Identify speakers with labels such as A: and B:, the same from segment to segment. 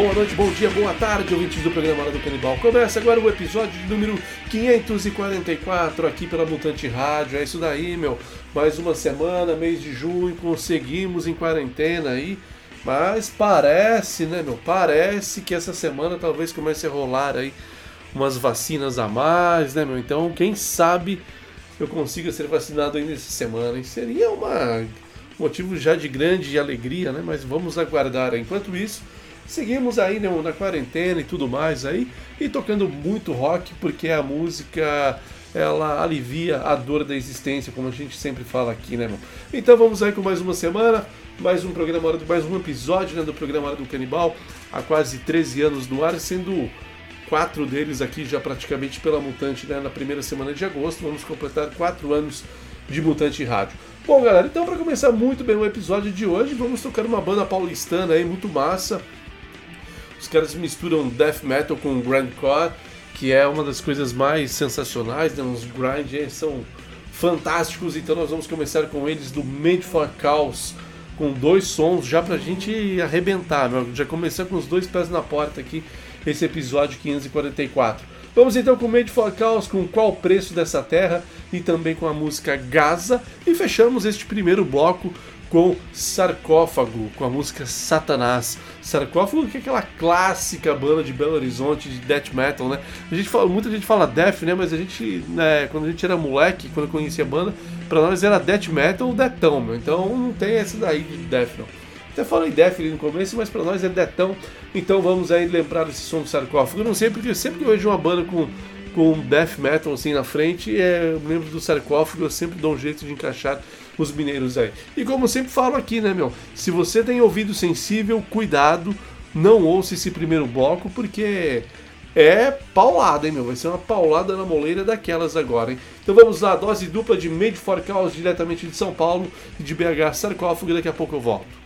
A: Boa noite, bom dia, boa tarde, ouvintes do programa Hora do Canibal. Começa agora o episódio número 544 aqui pela Mutante Rádio. É isso daí, meu. Mais uma semana, mês de junho, conseguimos em quarentena aí. Mas parece, né, meu? Parece que essa semana talvez comece a rolar aí umas vacinas a mais, né, meu? Então, quem sabe eu consiga ser vacinado ainda essa semana. Seria uma motivo já de grande alegria, né? Mas vamos aguardar. Enquanto isso, Seguimos aí né, na quarentena e tudo mais aí, e tocando muito rock, porque a música ela alivia a dor da existência, como a gente sempre fala aqui, né? Então vamos aí com mais uma semana, mais um programa, mais um episódio né, do programa Hora do Canibal, há quase 13 anos no ar, sendo quatro deles aqui já praticamente pela Mutante né, na primeira semana de agosto. Vamos completar quatro anos de Mutante Rádio. Bom, galera, então para começar muito bem o episódio de hoje, vamos tocar uma banda paulistana aí muito massa os caras misturam death metal com grindcore, que é uma das coisas mais sensacionais, né? Os grind são fantásticos, então nós vamos começar com eles do Made for Chaos, com dois sons já pra gente arrebentar, meu. já começar com os dois pés na porta aqui, esse episódio 544. Vamos então com Made for Chaos, com Qual o Preço dessa Terra e também com a música Gaza e fechamos este primeiro bloco com Sarcófago, com a música Satanás. Sarcófago que é aquela clássica banda de Belo Horizonte de death metal, né? A gente fala, muita gente fala death, né? Mas a gente, né, quando a gente era moleque, quando eu conhecia a banda, pra nós era death metal ou deathão, meu. Então não tem essa daí de death, não. Até falei death ali no começo, mas pra nós é deathão. Então vamos aí lembrar desse som do sarcófago. Eu não sei porque sempre que eu vejo uma banda com com death metal assim na frente, é, eu lembro do sarcófago, eu sempre dou um jeito de encaixar os mineiros aí. E como eu sempre falo aqui, né, meu? Se você tem ouvido sensível, cuidado, não ouça esse primeiro bloco, porque é paulada, hein, meu? Vai ser uma paulada na moleira daquelas agora, hein? Então vamos lá, dose dupla de Made for Chaos diretamente de São Paulo e de BH Sarcófago, daqui a pouco eu volto.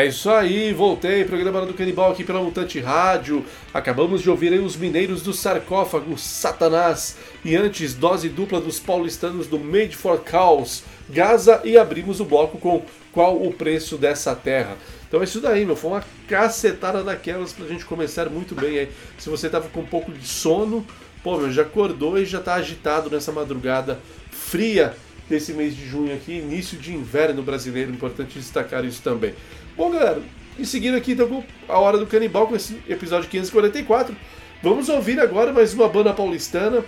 A: É isso aí, voltei, programa do Canibal aqui pela Mutante Rádio. Acabamos de ouvir aí os mineiros do sarcófago Satanás e antes dose dupla dos paulistanos do Made for Chaos, Gaza e abrimos o bloco com Qual o preço dessa terra. Então é isso daí, meu, foi uma cacetada daquelas pra gente começar muito bem aí. Se você tava com um pouco de sono, pô, meu, já acordou e já tá agitado nessa madrugada fria desse mês de junho aqui, início de inverno brasileiro, importante destacar isso também. Bom, galera, e seguindo aqui então a hora do canibal com esse episódio 544, vamos ouvir agora mais uma banda paulistana.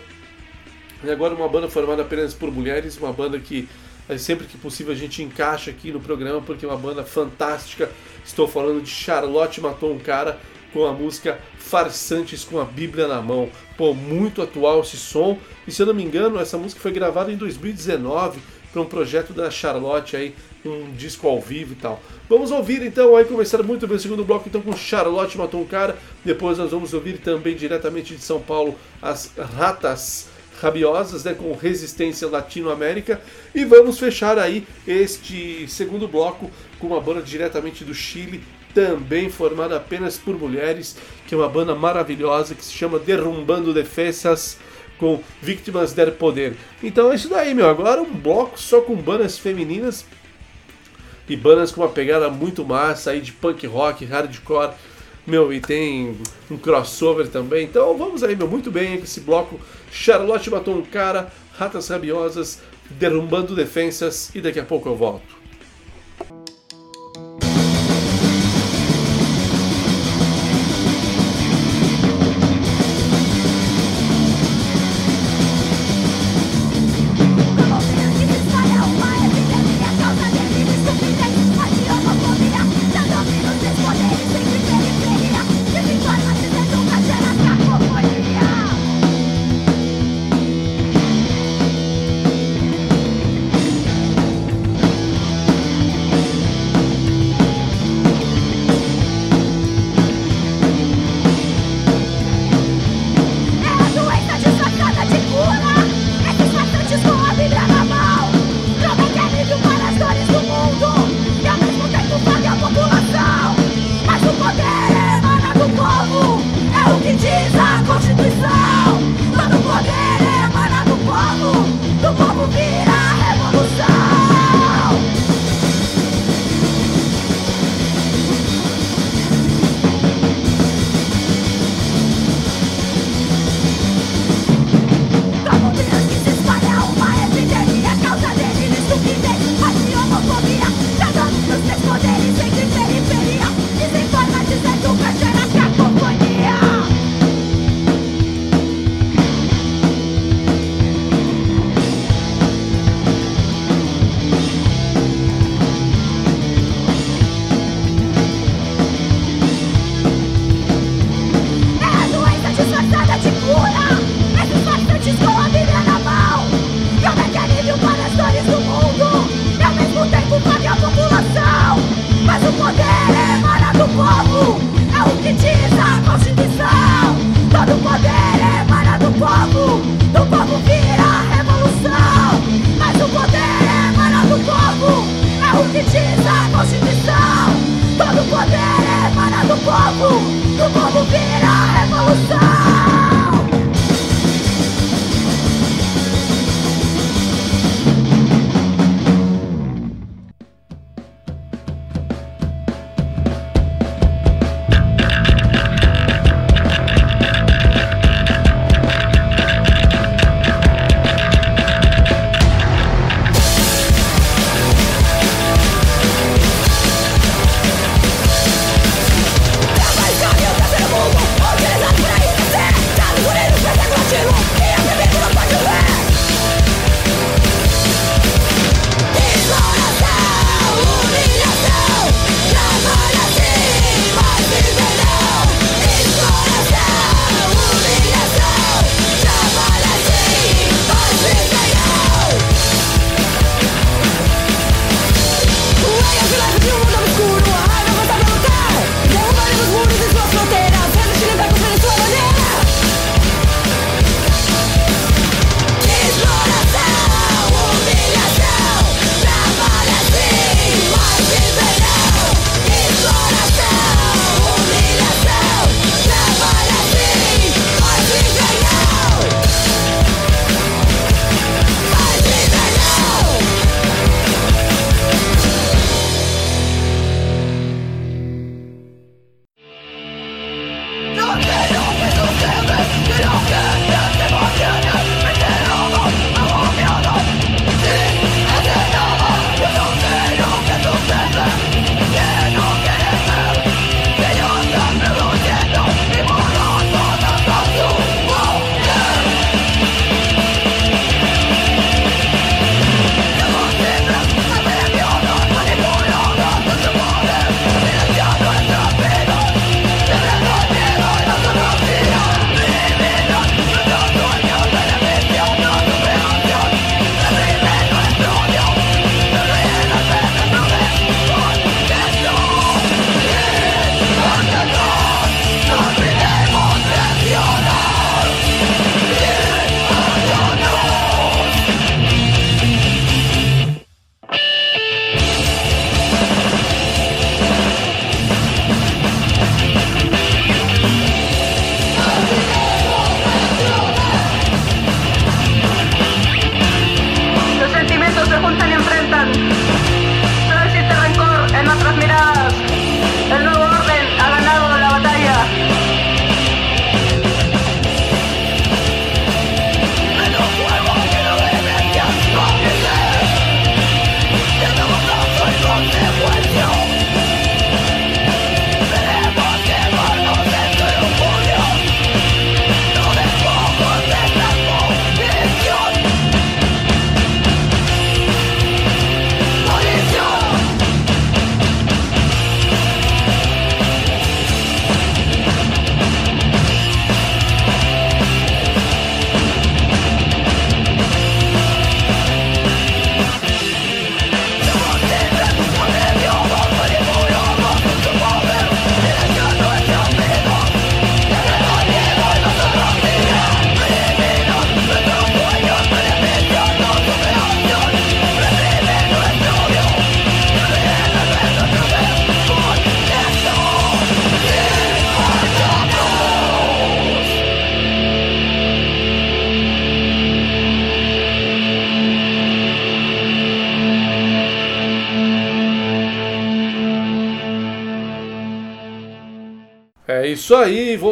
A: E agora uma banda formada apenas por mulheres, uma banda que eh, sempre que possível a gente encaixa aqui no programa porque é uma banda fantástica. Estou falando de Charlotte Matou um Cara com a música Farsantes com a Bíblia na mão. Pô, muito atual esse som. E se eu não me engano, essa música foi gravada em 2019 para um projeto da Charlotte aí, um disco ao vivo e tal. Vamos ouvir então aí começar muito bem o segundo bloco então com Charlotte matou um cara. Depois nós vamos ouvir também diretamente de São Paulo as Ratas Rabiosas, né, com Resistência Latino-América. E vamos fechar aí este segundo bloco com uma banda diretamente do Chile, também formada apenas por mulheres, que é uma banda maravilhosa que se chama Derrumbando Defesas com Vítimas del Poder. Então é isso daí, meu. Agora um bloco só com bandas femininas e bandas com uma pegada muito massa aí de punk rock, hardcore. Meu, e tem um crossover também. Então vamos aí, meu, muito bem com esse bloco. Charlotte matou um cara, Ratas Rabiosas, derrumbando defensas e daqui a pouco eu volto.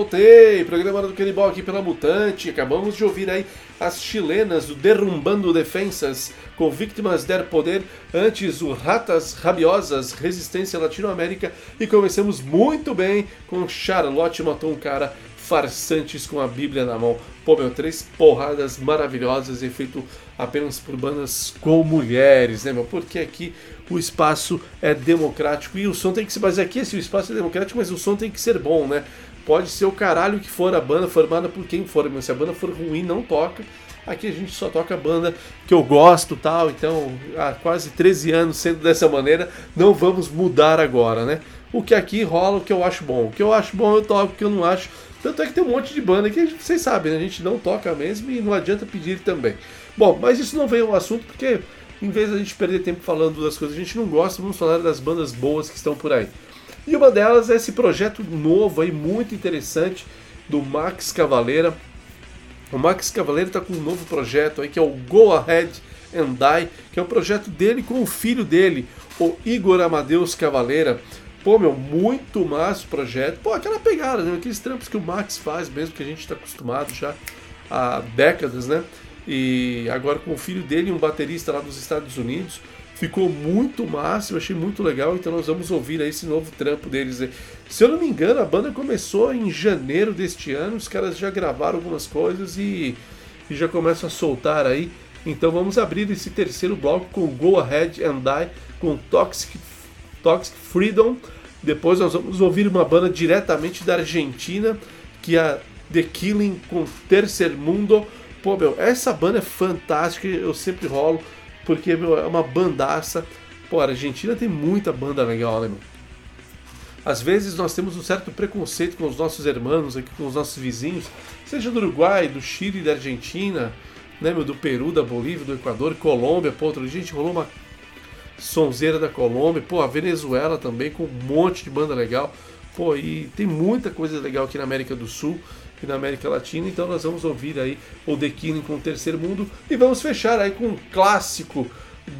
A: Voltei. Programa do Canibal aqui pela Mutante. Acabamos de ouvir aí as chilenas do Derrumbando Defensas com Vítimas der Poder. Antes, o Ratas Rabiosas, Resistência Latinoamérica. E começamos muito bem com Charlotte Matou um Cara, Farsantes com a Bíblia na mão. Pô, meu, três porradas maravilhosas e feito apenas por bandas com mulheres, né, meu? Porque aqui o espaço é democrático e o som tem que se basear aqui, assim, o espaço é democrático, mas o som tem que ser bom, né? Pode ser o caralho que for a banda formada por quem for, mas se a banda for ruim, não toca. Aqui a gente só toca a banda que eu gosto tal, então há quase 13 anos sendo dessa maneira, não vamos mudar agora, né? O que aqui rola, o que eu acho bom. O que eu acho bom eu toco, o que eu não acho. Tanto é que tem um monte de banda que vocês sabem, né? a gente não toca mesmo e não adianta pedir também. Bom, mas isso não veio ao assunto porque em vez de a gente perder tempo falando das coisas que a gente não gosta, vamos falar das bandas boas que estão por aí. E uma delas é esse projeto novo aí, muito interessante, do Max Cavaleira. O Max Cavaleira está com um novo projeto aí, que é o Go Ahead and Die, que é um projeto dele com o filho dele, o Igor Amadeus Cavaleira. Pô, meu, muito massa o projeto. Pô, aquela pegada, né? Aqueles trampos que o Max faz mesmo, que a gente está acostumado já há décadas, né? E agora com o filho dele, um baterista lá dos Estados Unidos. Ficou muito massa, eu achei muito legal, então nós vamos ouvir esse novo trampo deles. Se eu não me engano, a banda começou em janeiro deste ano, os caras já gravaram algumas coisas e, e já começam a soltar aí. Então vamos abrir esse terceiro bloco com Go Ahead and Die, com Toxic, Toxic Freedom. Depois nós vamos ouvir uma banda diretamente da Argentina, que é a The Killing com Tercer Mundo. Pô, meu, essa banda é fantástica, eu sempre rolo porque meu, é uma bandaça. Pô, a Argentina tem muita banda legal, né, meu? Às vezes nós temos um certo preconceito com os nossos irmãos aqui, com os nossos vizinhos, seja do Uruguai, do Chile, da Argentina, né, meu, do Peru, da Bolívia, do Equador, Colômbia, pô, outro gente rolou uma sonzeira da Colômbia, pô, a Venezuela também com um monte de banda legal, pô, e tem muita coisa legal aqui na América do Sul na América Latina. Então nós vamos ouvir aí o The Killing com o Terceiro Mundo e vamos fechar aí com um clássico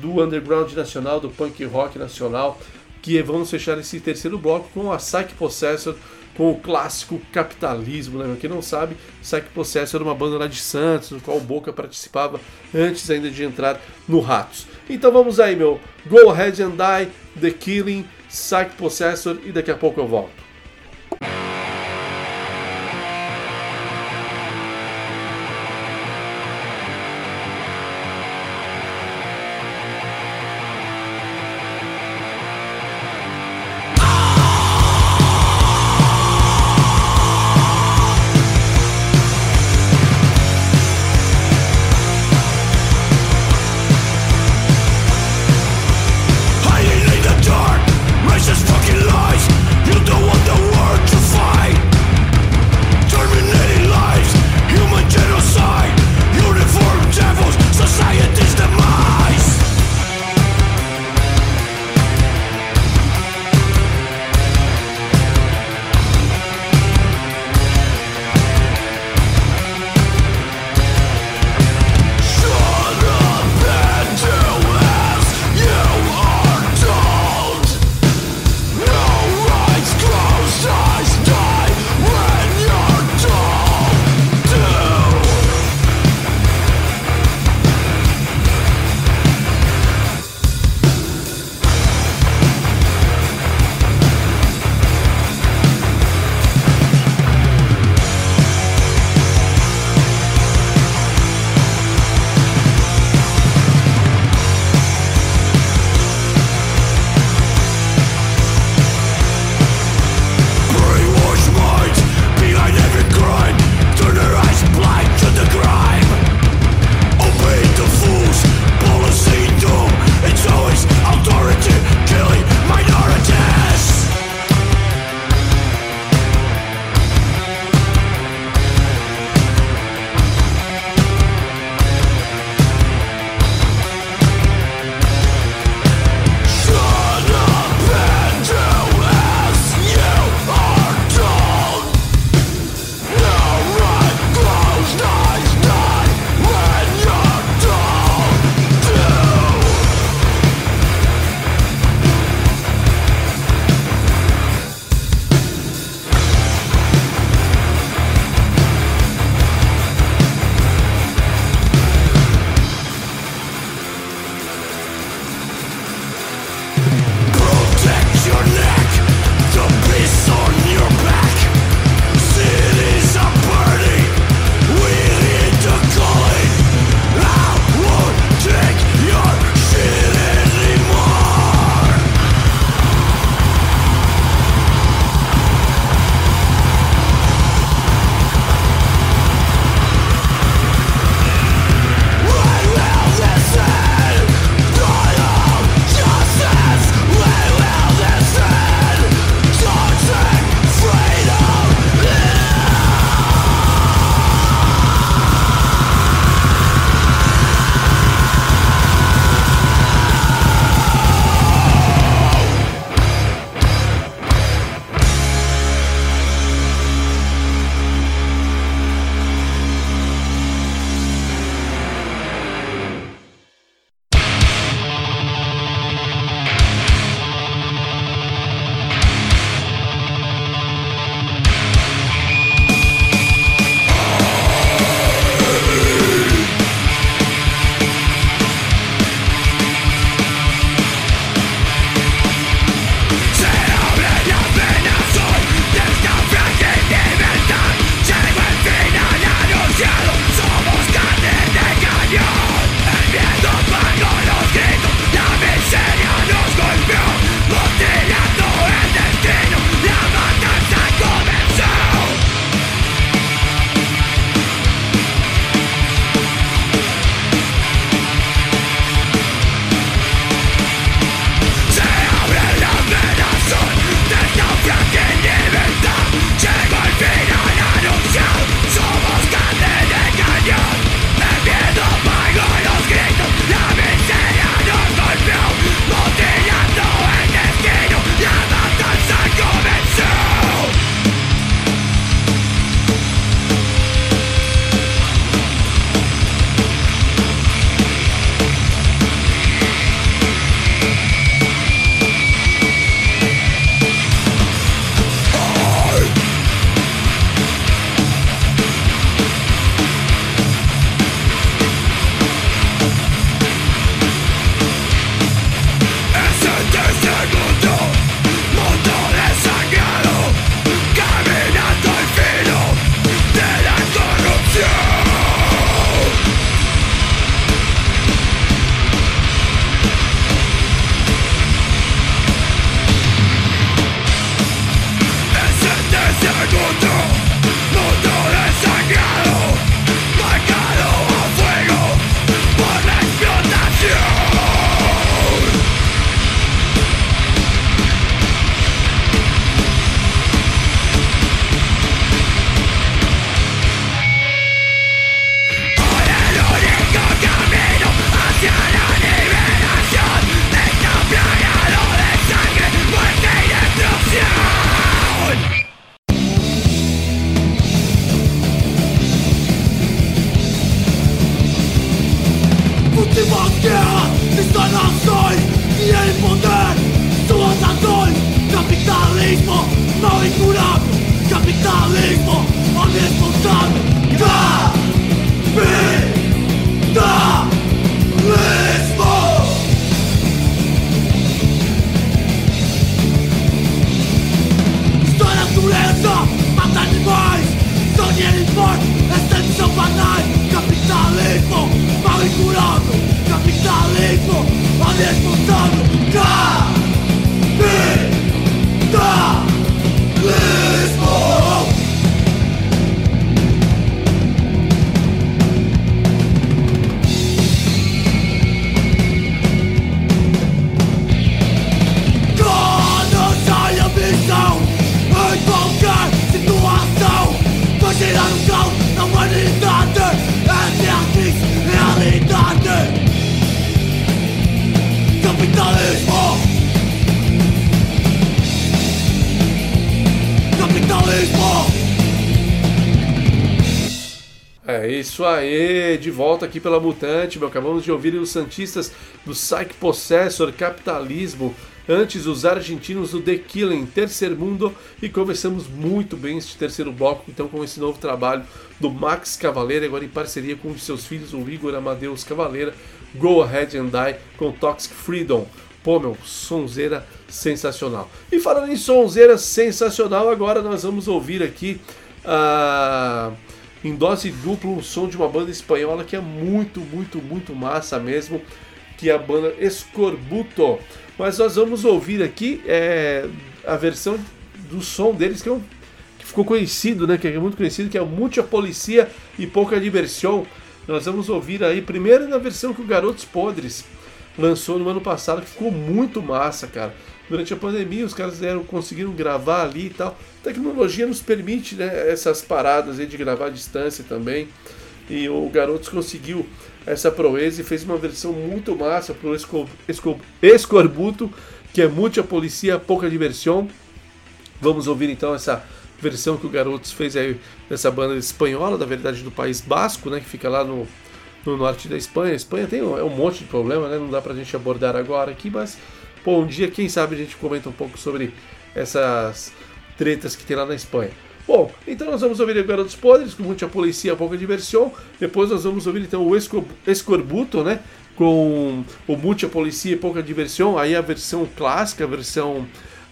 A: do underground nacional, do punk rock nacional, que vamos fechar esse terceiro bloco com a Psych Possessor, com o clássico Capitalismo, né? Quem não sabe, Psych Possessor era uma banda lá de Santos, no qual o Boca participava antes ainda de entrar no Ratos. Então vamos aí, meu. Go Ahead and Die, The Killing, Psych Possessor e daqui a pouco eu volto. Isso aí, de volta aqui pela Mutante, meu. Acabamos de ouvir os Santistas do Psych Possessor, Capitalismo, antes os argentinos do The Killing, Terceiro Mundo, e começamos muito bem este terceiro bloco, então, com esse novo trabalho do Max Cavaleira, agora em parceria com um de seus filhos, o Igor Amadeus Cavaleira, Go Ahead and Die, com Toxic Freedom. Pô, meu, sonzeira sensacional. E falando em sonzeira sensacional, agora nós vamos ouvir aqui a em dose dupla um som de uma banda espanhola que é muito, muito, muito massa mesmo, que é a banda Escorbuto. Mas nós vamos ouvir aqui é, a versão do som deles que, é um, que ficou conhecido, né, que é muito conhecido, que é Mucha Policia e Pouca Diversão. Nós vamos ouvir aí primeiro na versão que o Garotos Podres lançou no ano passado, que ficou muito massa, cara. Durante a pandemia, os caras deram, conseguiram gravar ali e tal. A tecnologia nos permite né, essas paradas aí de gravar à distância também. E o Garotos conseguiu essa proeza e fez uma versão muito massa pro Esco, Esco, Escorbuto, que é muita policia, pouca diversão. Vamos ouvir então essa versão que o Garotos fez aí dessa banda espanhola, da verdade do País Basco, né, que fica lá no, no norte da Espanha. A Espanha tem um, é um monte de problema, né, não dá pra gente abordar agora aqui, mas Pô, um dia, quem sabe, a gente comenta um pouco sobre essas tretas que tem lá na Espanha. Bom, então nós vamos ouvir o Garotos Podres com muita polícia, pouca diversão. Depois nós vamos ouvir então o Escorbuto, né? Com o Muita Policia e Pouca Diversão, aí a versão clássica, a versão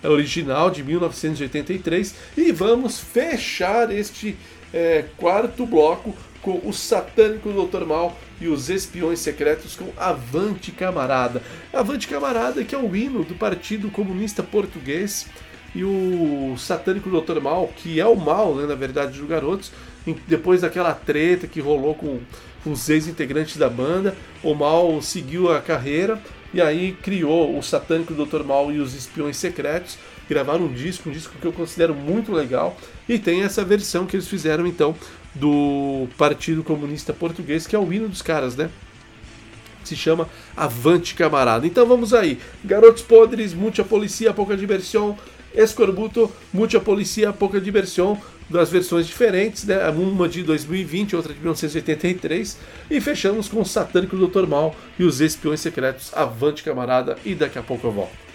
A: original de 1983. E vamos fechar este é, quarto bloco com o satânico Dr. Mal e os espiões secretos com Avante Camarada. Avante Camarada que é o hino do Partido Comunista Português e o satânico Dr. Mal, que é o mal, né, na verdade, dos garotos, depois daquela treta que rolou com os ex-integrantes da banda, o Mal seguiu a carreira e aí criou o satânico Dr. Mal e os espiões secretos, gravaram um disco, um disco que eu considero muito legal, e tem essa versão que eles fizeram então do Partido Comunista Português, que é o hino dos caras, né? Se chama Avante Camarada. Então vamos aí. Garotos Podres, Muita Policia, Pouca Diversão, Escorbuto, Muita Policia, Pouca Diversão, das versões diferentes, né? Uma de 2020, outra de 1983. E fechamos com o Satânico Dr. Mal e os Espiões Secretos, Avante Camarada. E daqui a pouco eu volto.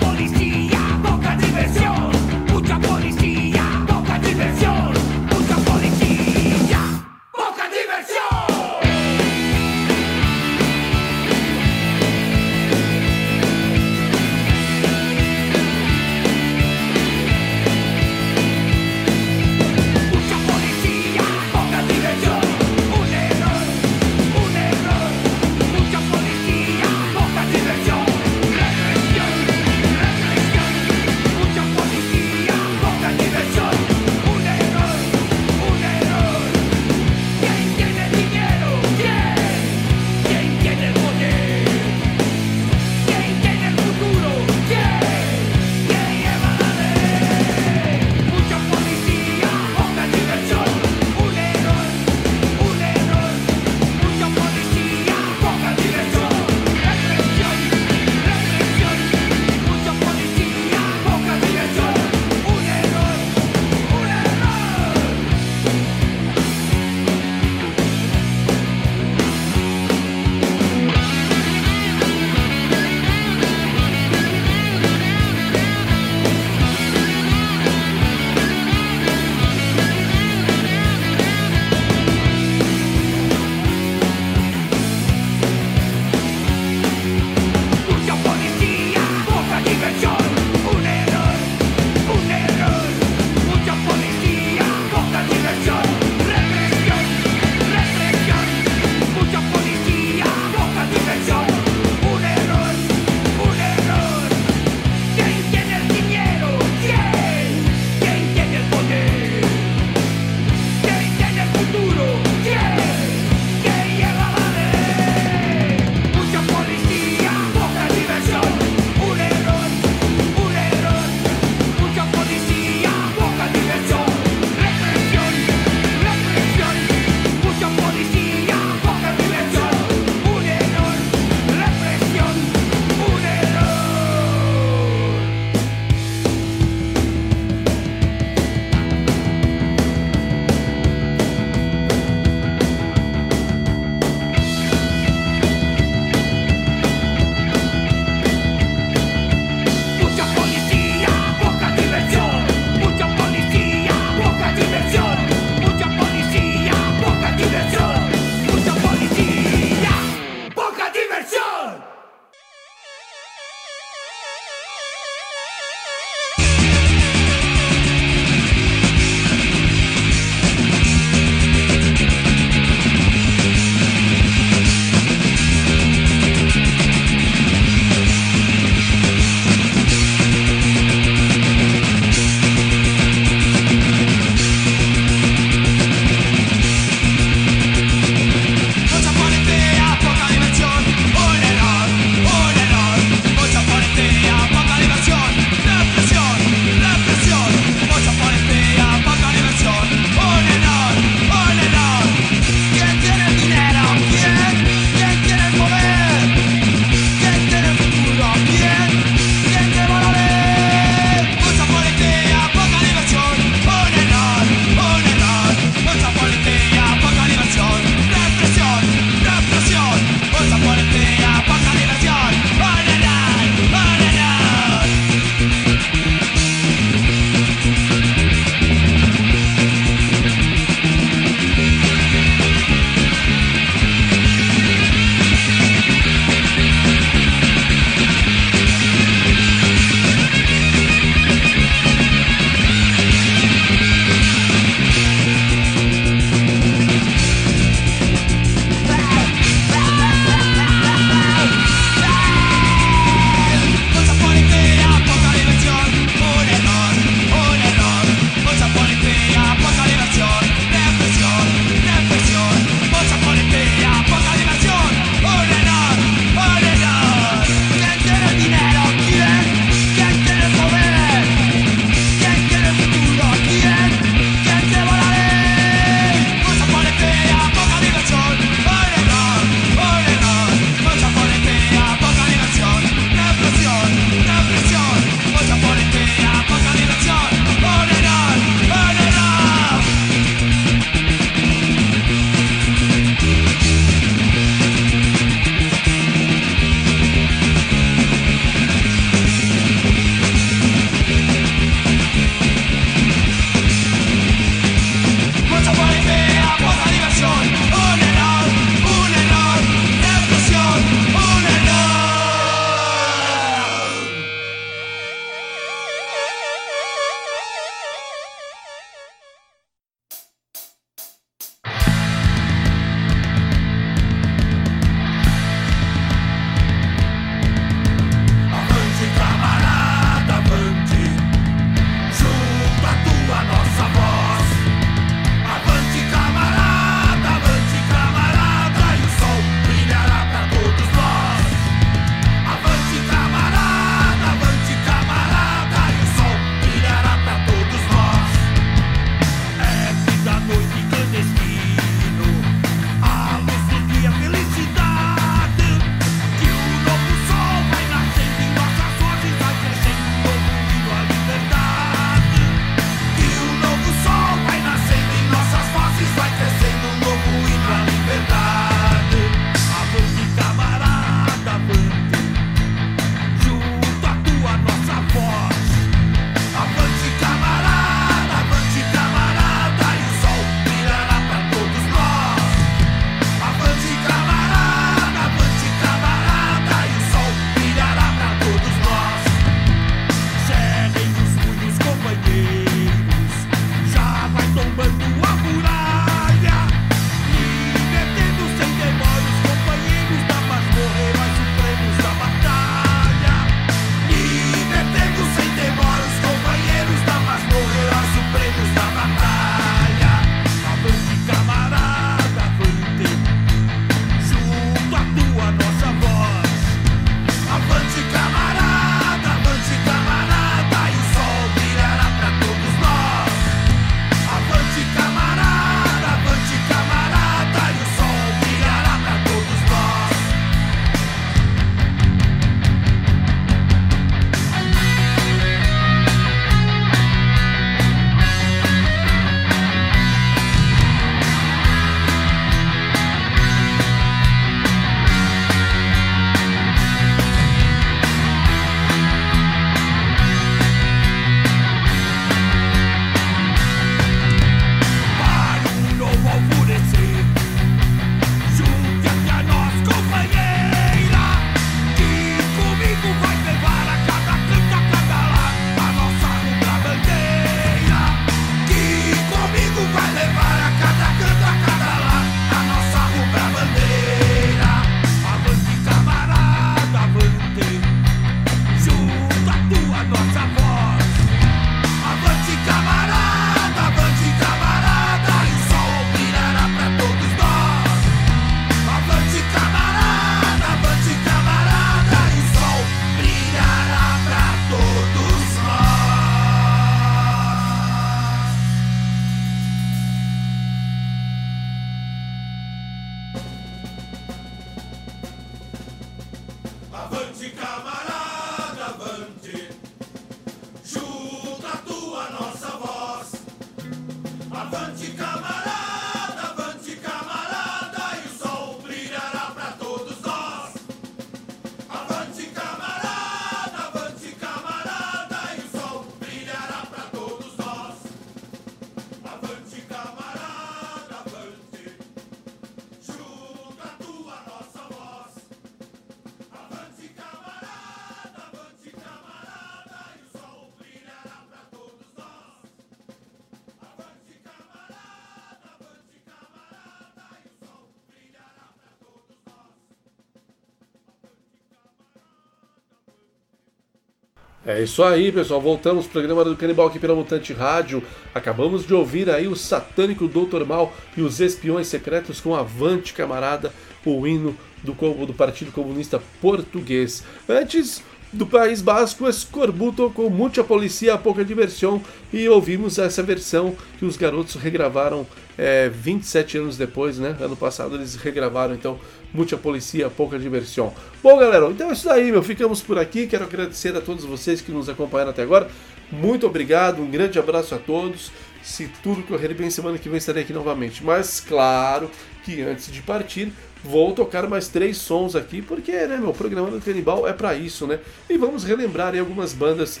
A: É isso aí, pessoal. Voltamos pro programa do Canibal aqui pela Mutante Rádio. Acabamos de ouvir aí o satânico Doutor Mal e os espiões secretos com Avante Camarada, o hino do, do Partido Comunista Português. Antes do País Basco, Escorbuto com muita policia, pouca diversão. E ouvimos essa versão que os garotos regravaram é, 27 anos depois, né? Ano passado eles regravaram, então, muita policia, pouca diversão. Bom, galera, então é isso aí, meu. Ficamos por aqui. Quero agradecer a todos vocês que nos acompanharam até agora. Muito obrigado, um grande abraço a todos. Se tudo correr bem, semana que vem estarei aqui novamente. Mas, claro que antes de partir, vou tocar mais três sons aqui, porque, né, meu, programa do Canibal é para isso, né? E vamos relembrar aí algumas bandas.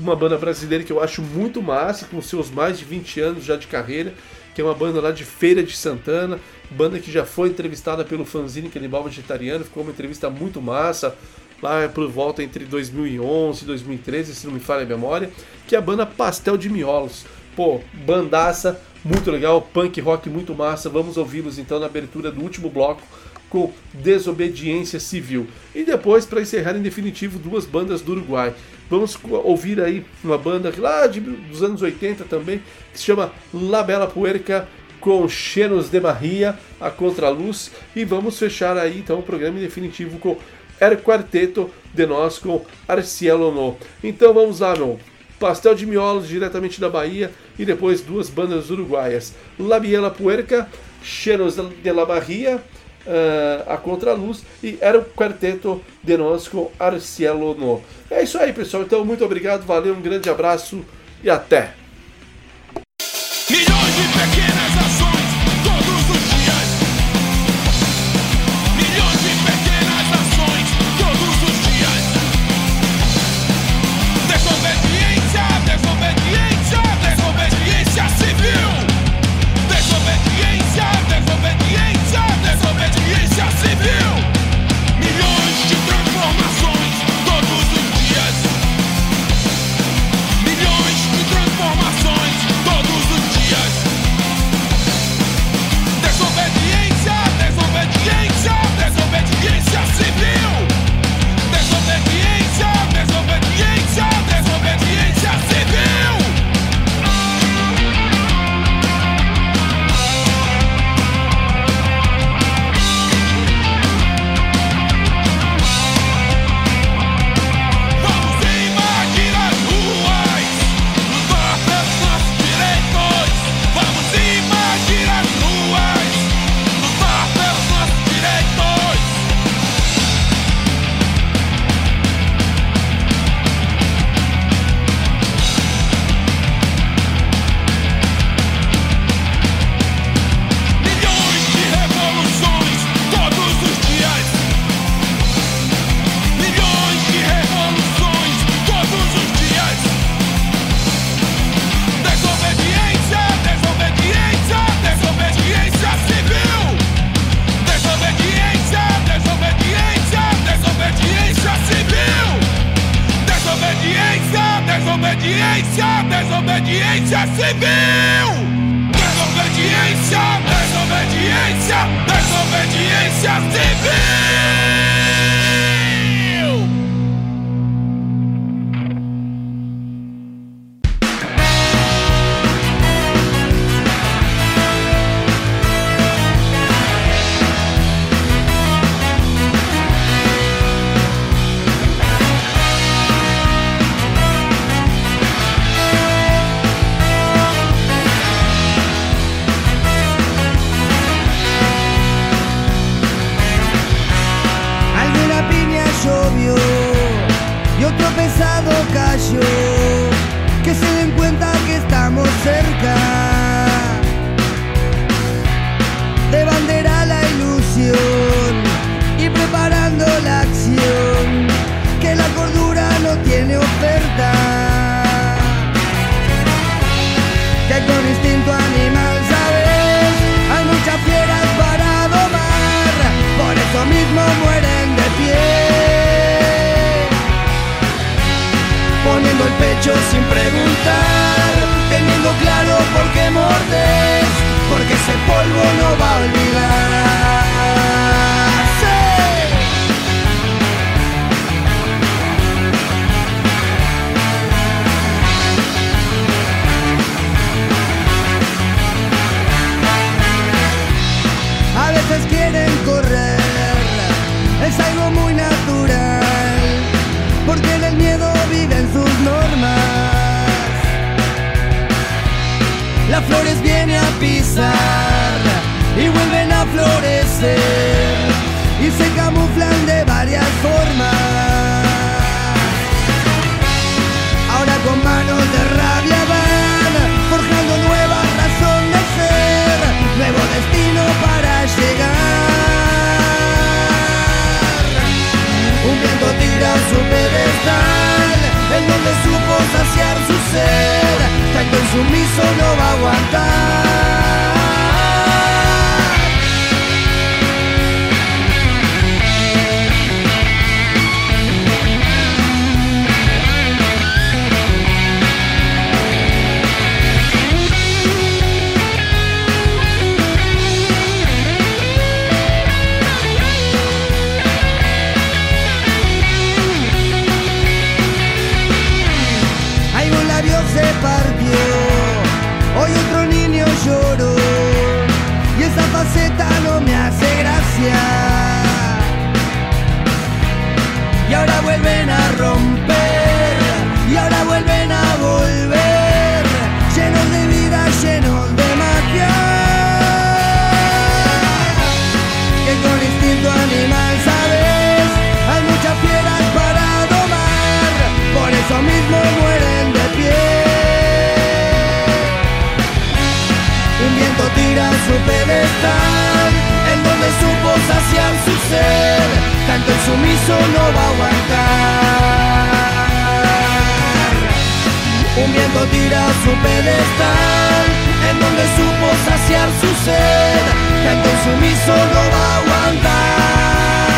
A: Uma banda brasileira que eu acho muito massa, com seus mais de 20 anos já de carreira, que é uma banda lá de Feira de Santana, banda que já foi entrevistada pelo fanzine Canibal Vegetariano, ficou uma entrevista muito massa, lá por volta entre 2011 e 2013, se não me falha a memória, que é a banda Pastel de Miolos. Pô, bandaça, muito legal, punk rock muito massa. Vamos ouvi-los então na abertura do último bloco com Desobediência Civil. E depois, para encerrar em definitivo, duas bandas do Uruguai. Vamos ouvir aí uma banda lá de, dos anos 80 também, que se chama La Bela Puerca com Chenos de Maria, a Contraluz. E vamos fechar aí então o programa em definitivo com El Quarteto de Nós com Arcielo No. Então vamos lá, meu. Pastel de Miolos, diretamente da Bahia, e depois duas bandas uruguaias. La Biela Puerca, Chenos de la Bahia, ah, a Contraluz, e era o quarteto de nós com Arcielo No. É isso aí, pessoal. Então, muito obrigado, valeu, um grande abraço e até!
B: Milhões de pequenas desobediência, desobediência civil. Desobediência, desobediência, desobediência civil.
C: flores viene a pisar y vuelven a florecer y se camuflan de varias formas. Ahora con manos de rabia van forjando nueva razón de ser, nuevo destino para llegar. Un viento tira su pedestal donde supo saciar su ser, tan consumiso no va a aguantar. Yeah. sumiso no va a aguantar. Un viento tira su pedestal, en donde supo saciar su sed, que el consumiso no va a aguantar.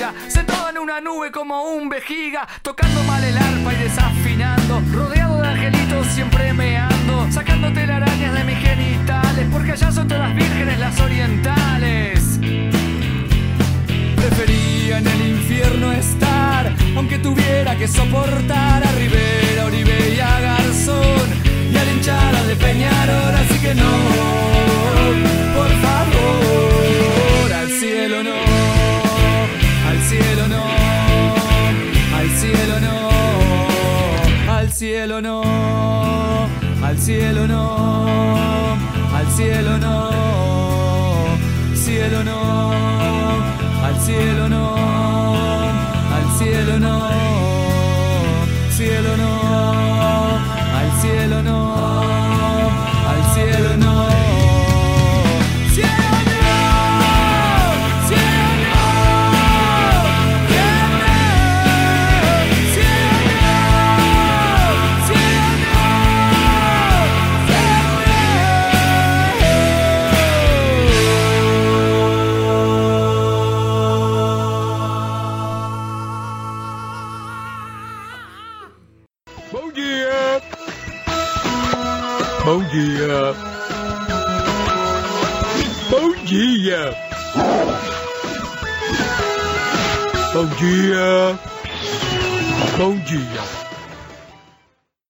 D: Prosiga. Sentado en una nube como un vejiga, tocando mal el arpa y desafinando. Rodeado de angelitos siempre me ando, sacando telarañas de mis genitales. Porque allá son todas vírgenes las orientales. Prefería en el infierno estar, aunque tuviera que soportar a Rivera, Oribe y a Garzón y a la hinchada de Peñarol, así que no, por favor, al cielo no, cielo no, al cielo no, al cielo no, cielo no, al cielo no, al cielo no, cielo no, al cielo no,
E: Bom dia! Bom dia!